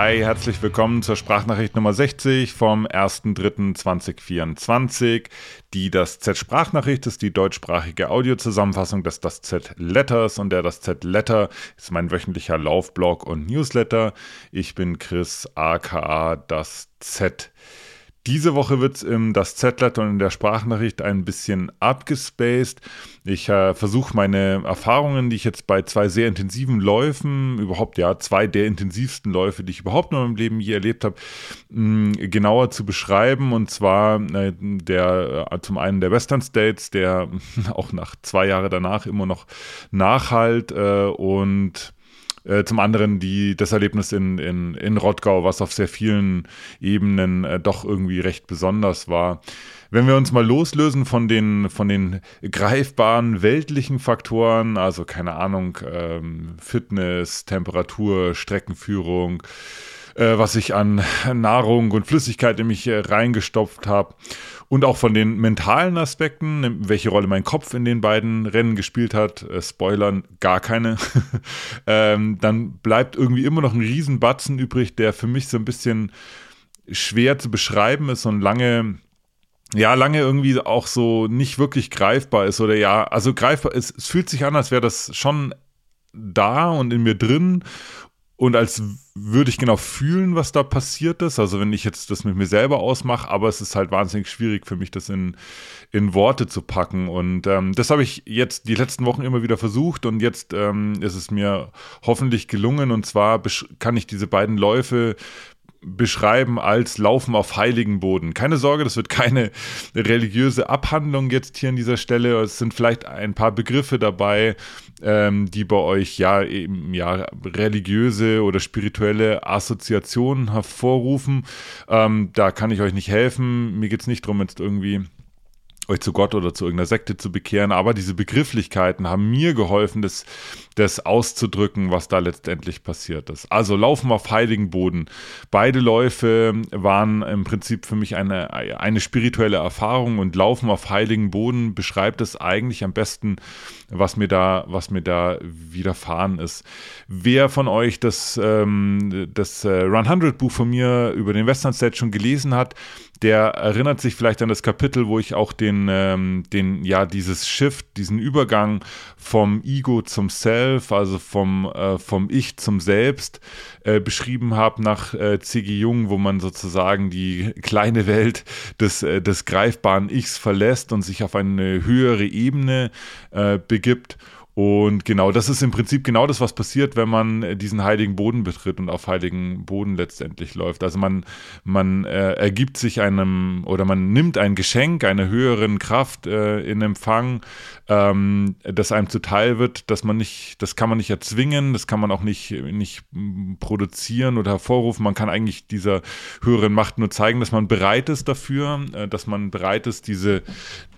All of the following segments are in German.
Hi, herzlich willkommen zur Sprachnachricht Nummer 60 vom 1.3.2024. Die Das Z Sprachnachricht ist die deutschsprachige Audiozusammenfassung des Das Z Letters und der Das Z Letter ist mein wöchentlicher Laufblog und Newsletter. Ich bin Chris aka Das Z. Diese Woche wird es im das und in der Sprachnachricht ein bisschen abgespaced. Ich äh, versuche meine Erfahrungen, die ich jetzt bei zwei sehr intensiven Läufen, überhaupt ja zwei der intensivsten Läufe, die ich überhaupt in meinem Leben je erlebt habe, genauer zu beschreiben. Und zwar äh, der äh, zum einen der Western States, der auch nach zwei Jahren danach immer noch nachhalt äh, und äh, zum anderen die, das Erlebnis in, in, in Rottgau, was auf sehr vielen Ebenen äh, doch irgendwie recht besonders war. Wenn wir uns mal loslösen von den, von den greifbaren weltlichen Faktoren, also keine Ahnung, ähm, Fitness, Temperatur, Streckenführung, äh, was ich an Nahrung und Flüssigkeit in mich äh, reingestopft habe. Und auch von den mentalen Aspekten, welche Rolle mein Kopf in den beiden Rennen gespielt hat. Äh, Spoilern, gar keine. ähm, dann bleibt irgendwie immer noch ein Riesenbatzen übrig, der für mich so ein bisschen schwer zu beschreiben ist und lange ja, lange irgendwie auch so nicht wirklich greifbar ist oder ja, also greifbar ist, es fühlt sich an, als wäre das schon da und in mir drin und als würde ich genau fühlen, was da passiert ist. Also wenn ich jetzt das mit mir selber ausmache, aber es ist halt wahnsinnig schwierig für mich, das in, in Worte zu packen. Und ähm, das habe ich jetzt die letzten Wochen immer wieder versucht und jetzt ähm, ist es mir hoffentlich gelungen. Und zwar kann ich diese beiden Läufe beschreiben als Laufen auf heiligen Boden. Keine Sorge, das wird keine religiöse Abhandlung jetzt hier an dieser Stelle. Es sind vielleicht ein paar Begriffe dabei, ähm, die bei euch ja eben ja religiöse oder spirituelle Assoziationen hervorrufen. Ähm, da kann ich euch nicht helfen. Mir geht es nicht darum, jetzt irgendwie euch zu Gott oder zu irgendeiner Sekte zu bekehren, aber diese Begrifflichkeiten haben mir geholfen, das, das auszudrücken, was da letztendlich passiert ist. Also Laufen auf heiligen Boden. Beide Läufe waren im Prinzip für mich eine, eine spirituelle Erfahrung und Laufen auf heiligen Boden beschreibt es eigentlich am besten, was mir da, was mir da widerfahren ist. Wer von euch das, ähm, das äh, Run 100 Buch von mir über den Western State schon gelesen hat, der erinnert sich vielleicht an das Kapitel, wo ich auch den, ähm, den, ja, dieses Shift, diesen Übergang vom Ego zum Self, also vom, äh, vom Ich zum Selbst äh, beschrieben habe nach äh, C.G. Jung, wo man sozusagen die kleine Welt des, äh, des greifbaren Ichs verlässt und sich auf eine höhere Ebene äh, begibt. Und genau, das ist im Prinzip genau das, was passiert, wenn man diesen heiligen Boden betritt und auf heiligen Boden letztendlich läuft. Also man, man äh, ergibt sich einem oder man nimmt ein Geschenk einer höheren Kraft äh, in Empfang, ähm, das einem zuteil wird, dass man nicht, das kann man nicht erzwingen, das kann man auch nicht, nicht produzieren oder hervorrufen. Man kann eigentlich dieser höheren Macht nur zeigen, dass man bereit ist dafür, äh, dass man bereit ist, diese,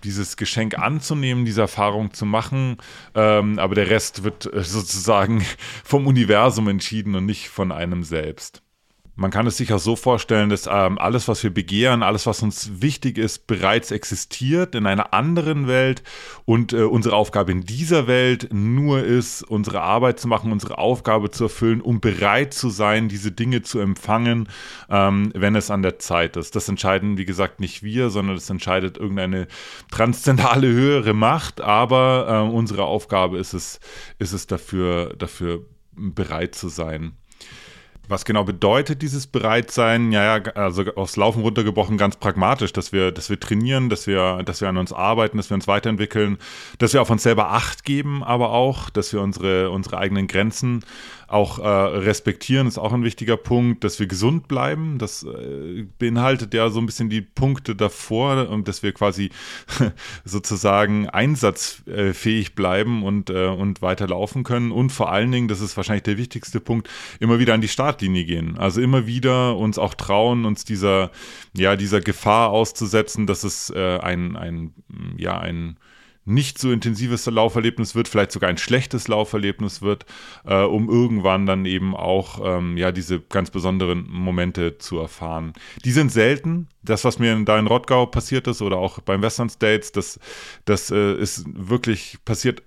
dieses Geschenk anzunehmen, diese Erfahrung zu machen. Ähm, aber der Rest wird äh, sozusagen vom Universum entschieden und nicht von einem selbst. Man kann es sich auch so vorstellen, dass ähm, alles, was wir begehren, alles, was uns wichtig ist, bereits existiert in einer anderen Welt und äh, unsere Aufgabe in dieser Welt nur ist, unsere Arbeit zu machen, unsere Aufgabe zu erfüllen, um bereit zu sein, diese Dinge zu empfangen, ähm, wenn es an der Zeit ist. Das entscheiden, wie gesagt, nicht wir, sondern das entscheidet irgendeine transzendale höhere Macht, aber äh, unsere Aufgabe ist es, ist es dafür, dafür bereit zu sein. Was genau bedeutet dieses Bereitsein? Ja, ja, also aufs Laufen runtergebrochen ganz pragmatisch, dass wir, dass wir trainieren, dass wir, dass wir an uns arbeiten, dass wir uns weiterentwickeln, dass wir auf uns selber Acht geben, aber auch, dass wir unsere, unsere eigenen Grenzen auch äh, respektieren, ist auch ein wichtiger Punkt, dass wir gesund bleiben. Das äh, beinhaltet ja so ein bisschen die Punkte davor und dass wir quasi sozusagen einsatzfähig bleiben und, äh, und weiterlaufen können. Und vor allen Dingen, das ist wahrscheinlich der wichtigste Punkt, immer wieder an die Startlinie gehen. Also immer wieder uns auch trauen, uns dieser, ja, dieser Gefahr auszusetzen, dass es äh, ein, ein, ja, ein nicht so intensives Lauferlebnis wird, vielleicht sogar ein schlechtes Lauferlebnis wird, äh, um irgendwann dann eben auch ähm, ja diese ganz besonderen Momente zu erfahren. Die sind selten. Das, was mir da in Rottgau passiert ist oder auch beim Western States, das, das äh, ist wirklich passiert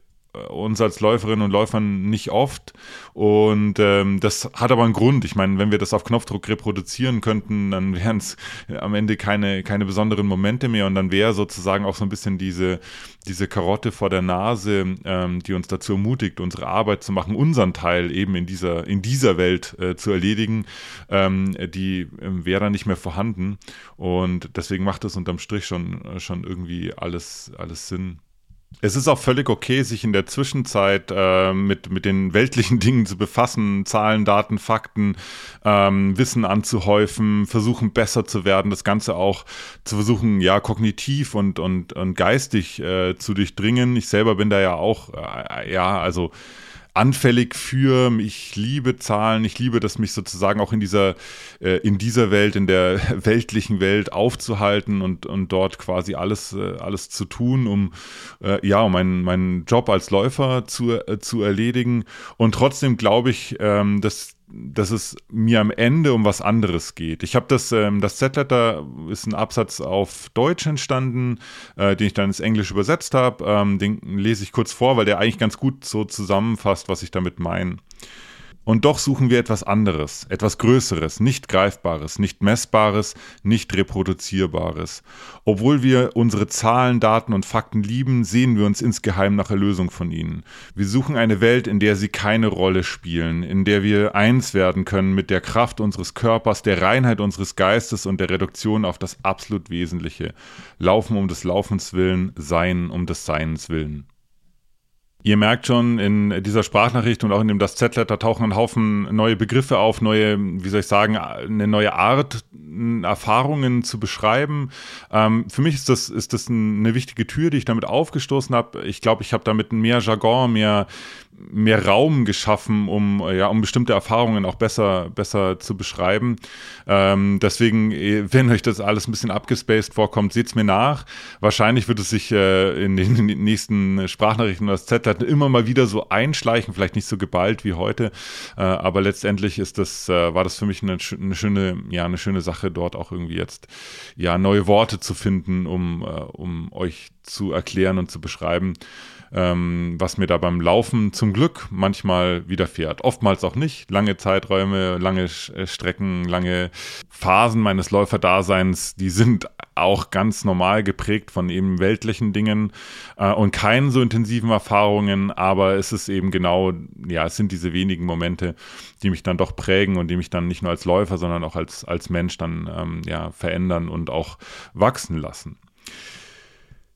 uns als Läuferinnen und Läufern nicht oft. Und ähm, das hat aber einen Grund. Ich meine, wenn wir das auf Knopfdruck reproduzieren könnten, dann wären es am Ende keine, keine besonderen Momente mehr. Und dann wäre sozusagen auch so ein bisschen diese, diese Karotte vor der Nase, ähm, die uns dazu ermutigt, unsere Arbeit zu machen, unseren Teil eben in dieser, in dieser Welt äh, zu erledigen, ähm, die äh, wäre dann nicht mehr vorhanden. Und deswegen macht das unterm Strich schon, schon irgendwie alles, alles Sinn. Es ist auch völlig okay, sich in der Zwischenzeit äh, mit, mit den weltlichen Dingen zu befassen, Zahlen, Daten, Fakten, ähm, Wissen anzuhäufen, versuchen besser zu werden, das Ganze auch zu versuchen, ja, kognitiv und, und, und geistig äh, zu durchdringen. Ich selber bin da ja auch, äh, ja, also anfällig für. Ich liebe Zahlen, ich liebe das, mich sozusagen auch in dieser, äh, in dieser Welt, in der weltlichen Welt aufzuhalten und, und dort quasi alles, äh, alles zu tun, um äh, ja, um meinen, meinen Job als Läufer zu, äh, zu erledigen. Und trotzdem glaube ich, ähm, dass dass es mir am Ende um was anderes geht. Ich habe das, ähm, das Z-Letter ist ein Absatz auf Deutsch entstanden, äh, den ich dann ins Englische übersetzt habe. Ähm, den lese ich kurz vor, weil der eigentlich ganz gut so zusammenfasst, was ich damit meine. Und doch suchen wir etwas anderes, etwas Größeres, nicht Greifbares, nicht Messbares, nicht Reproduzierbares. Obwohl wir unsere Zahlen, Daten und Fakten lieben, sehen wir uns insgeheim nach Erlösung von ihnen. Wir suchen eine Welt, in der sie keine Rolle spielen, in der wir eins werden können mit der Kraft unseres Körpers, der Reinheit unseres Geistes und der Reduktion auf das absolut Wesentliche. Laufen um des Laufens willen, Sein um des Seiens willen. Ihr merkt schon, in dieser Sprachnachricht und auch in dem Das Z-Letter tauchen ein Haufen neue Begriffe auf, neue, wie soll ich sagen, eine neue Art, Erfahrungen zu beschreiben. Ähm, für mich ist das, ist das eine wichtige Tür, die ich damit aufgestoßen habe. Ich glaube, ich habe damit mehr Jargon, mehr, mehr Raum geschaffen, um, ja, um bestimmte Erfahrungen auch besser, besser zu beschreiben. Ähm, deswegen, äh, wenn euch das alles ein bisschen abgespaced vorkommt, seht's mir nach. Wahrscheinlich wird es sich äh, in, den, nächsten Sprachnachrichten das Z immer mal wieder so einschleichen, vielleicht nicht so geballt wie heute, äh, aber letztendlich ist das, äh, war das für mich eine, eine, schöne, ja, eine schöne Sache, dort auch irgendwie jetzt ja neue Worte zu finden, um, äh, um euch zu erklären und zu beschreiben ähm, was mir da beim Laufen zum Glück manchmal widerfährt. Oftmals auch nicht. Lange Zeiträume, lange äh, Strecken, lange Phasen meines Läuferdaseins, die sind auch ganz normal geprägt von eben weltlichen Dingen äh, und keinen so intensiven Erfahrungen, aber es ist eben genau, ja, es sind diese wenigen Momente, die mich dann doch prägen und die mich dann nicht nur als Läufer, sondern auch als, als Mensch dann ähm, ja, verändern und auch wachsen lassen.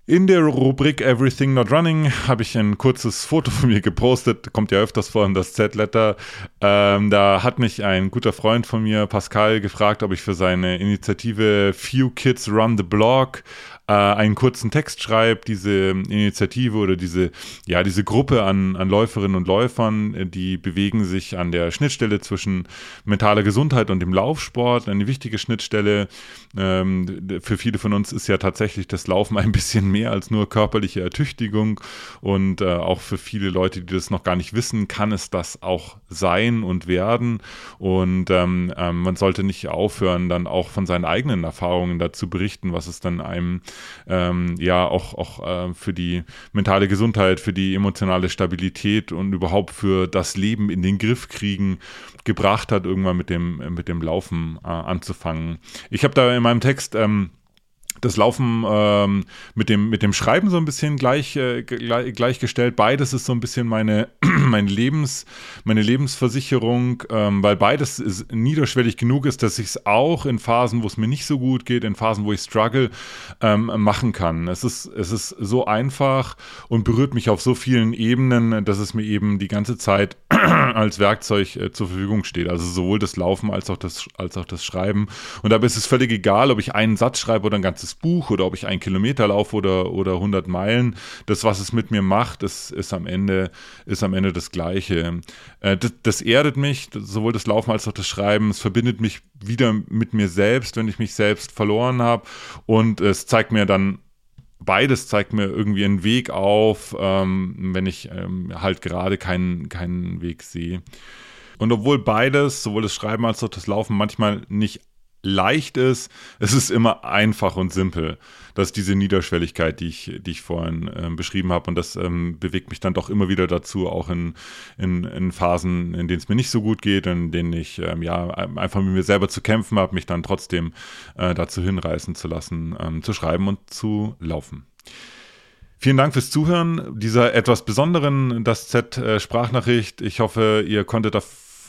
In der Rubrik Everything Not Running habe ich ein kurzes Foto von mir gepostet, kommt ja öfters vor in das Z-Letter. Ähm, da hat mich ein guter Freund von mir, Pascal, gefragt, ob ich für seine Initiative Few Kids Run the Blog äh, einen kurzen Text schreibt, diese Initiative oder diese, ja, diese Gruppe an, an Läuferinnen und Läufern, äh, die bewegen sich an der Schnittstelle zwischen mentaler Gesundheit und dem Laufsport, eine wichtige Schnittstelle. Ähm, für viele von uns ist ja tatsächlich das Laufen ein bisschen mehr als nur körperliche Ertüchtigung und äh, auch für viele Leute, die das noch gar nicht wissen, kann es das auch sein und werden und ähm, ähm, man sollte nicht aufhören, dann auch von seinen eigenen Erfahrungen dazu berichten, was es dann einem ähm, ja auch, auch äh, für die mentale Gesundheit, für die emotionale Stabilität und überhaupt für das Leben in den Griff kriegen gebracht hat, irgendwann mit dem, mit dem Laufen äh, anzufangen. Ich habe da in meinem Text ähm, das Laufen ähm, mit, dem, mit dem Schreiben so ein bisschen gleich, äh, gleichgestellt. Beides ist so ein bisschen meine, meine, Lebens, meine Lebensversicherung, ähm, weil beides ist, niederschwellig genug ist, dass ich es auch in Phasen, wo es mir nicht so gut geht, in Phasen, wo ich struggle, ähm, machen kann. Es ist, es ist so einfach und berührt mich auf so vielen Ebenen, dass es mir eben die ganze Zeit als Werkzeug äh, zur Verfügung steht. Also sowohl das Laufen als auch das, als auch das Schreiben. Und dabei ist es völlig egal, ob ich einen Satz schreibe oder ein ganzes ganzes Buch oder ob ich einen Kilometer laufe oder, oder 100 Meilen. Das, was es mit mir macht, ist, ist, am, Ende, ist am Ende das Gleiche. Äh, das, das erdet mich, sowohl das Laufen als auch das Schreiben. Es verbindet mich wieder mit mir selbst, wenn ich mich selbst verloren habe. Und es zeigt mir dann beides zeigt mir irgendwie einen Weg auf, ähm, wenn ich ähm, halt gerade keinen, keinen Weg sehe. Und obwohl beides, sowohl das Schreiben als auch das Laufen, manchmal nicht leicht ist. Es ist immer einfach und simpel. Das ist diese Niederschwelligkeit, die ich, die ich vorhin ähm, beschrieben habe. Und das ähm, bewegt mich dann doch immer wieder dazu, auch in, in, in Phasen, in denen es mir nicht so gut geht, in denen ich ähm, ja einfach mit mir selber zu kämpfen habe, mich dann trotzdem äh, dazu hinreißen zu lassen, ähm, zu schreiben und zu laufen. Vielen Dank fürs Zuhören dieser etwas besonderen Das Z-Sprachnachricht. Äh, ich hoffe, ihr konntet da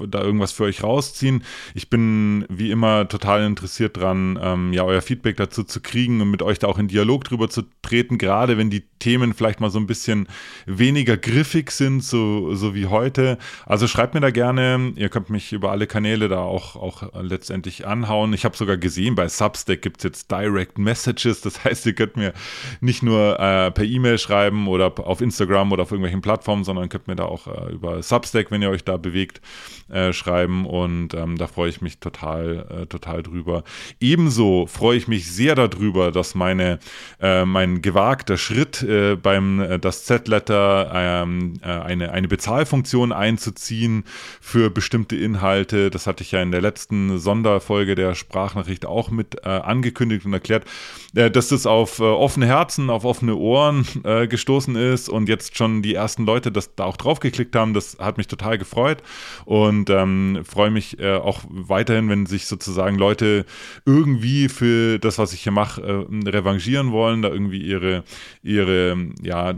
da irgendwas für euch rausziehen. Ich bin wie immer total interessiert dran, ähm, ja, euer Feedback dazu zu kriegen und mit euch da auch in Dialog drüber zu treten, gerade wenn die Themen vielleicht mal so ein bisschen weniger griffig sind, so, so wie heute. Also schreibt mir da gerne. Ihr könnt mich über alle Kanäle da auch, auch letztendlich anhauen. Ich habe sogar gesehen, bei Substack gibt es jetzt Direct Messages. Das heißt, ihr könnt mir nicht nur äh, per E-Mail schreiben oder auf Instagram oder auf irgendwelchen Plattformen, sondern könnt mir da auch äh, über Substack, wenn ihr euch da bewegt, äh, schreiben. Und ähm, da freue ich mich total, äh, total drüber. Ebenso freue ich mich sehr darüber, dass meine, äh, mein gewagter Schritt äh, beim äh, das Z-Letter ähm, äh, eine, eine Bezahlfunktion einzuziehen für bestimmte Inhalte. Das hatte ich ja in der letzten Sonderfolge der Sprachnachricht auch mit angekündigt und erklärt, dass das auf offene Herzen, auf offene Ohren gestoßen ist und jetzt schon die ersten Leute das da auch drauf geklickt haben. Das hat mich total gefreut und ähm, freue mich auch weiterhin, wenn sich sozusagen Leute irgendwie für das, was ich hier mache, revanchieren wollen, da irgendwie ihre, ihre ja,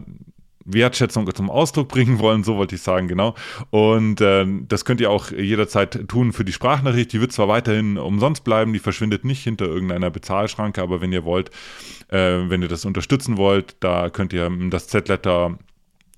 Wertschätzung zum Ausdruck bringen wollen, so wollte ich sagen, genau. Und äh, das könnt ihr auch jederzeit tun für die Sprachnachricht. Die wird zwar weiterhin umsonst bleiben, die verschwindet nicht hinter irgendeiner Bezahlschranke, aber wenn ihr wollt, äh, wenn ihr das unterstützen wollt, da könnt ihr das Z-Letter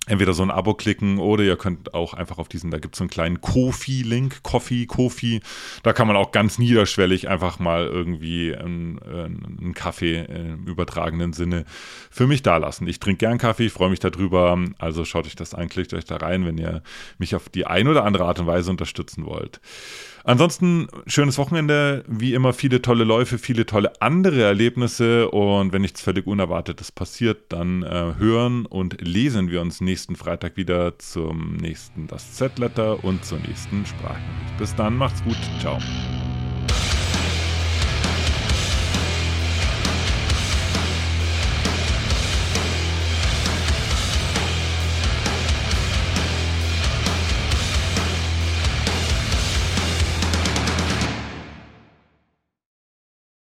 entweder so ein Abo klicken oder ihr könnt auch einfach auf diesen, da gibt es so einen kleinen Kofi-Link, Coffee, Kofi, da kann man auch ganz niederschwellig einfach mal irgendwie einen, einen Kaffee im übertragenen Sinne für mich da lassen. Ich trinke gern Kaffee, freue mich darüber, also schaut euch das an, klickt euch da rein, wenn ihr mich auf die ein oder andere Art und Weise unterstützen wollt. Ansonsten schönes Wochenende, wie immer viele tolle Läufe, viele tolle andere Erlebnisse und wenn nichts völlig Unerwartetes passiert, dann äh, hören und lesen wir uns nächsten Freitag wieder zum nächsten Das Z-Letter und zur nächsten Sprachnachricht. Bis dann, macht's gut, ciao.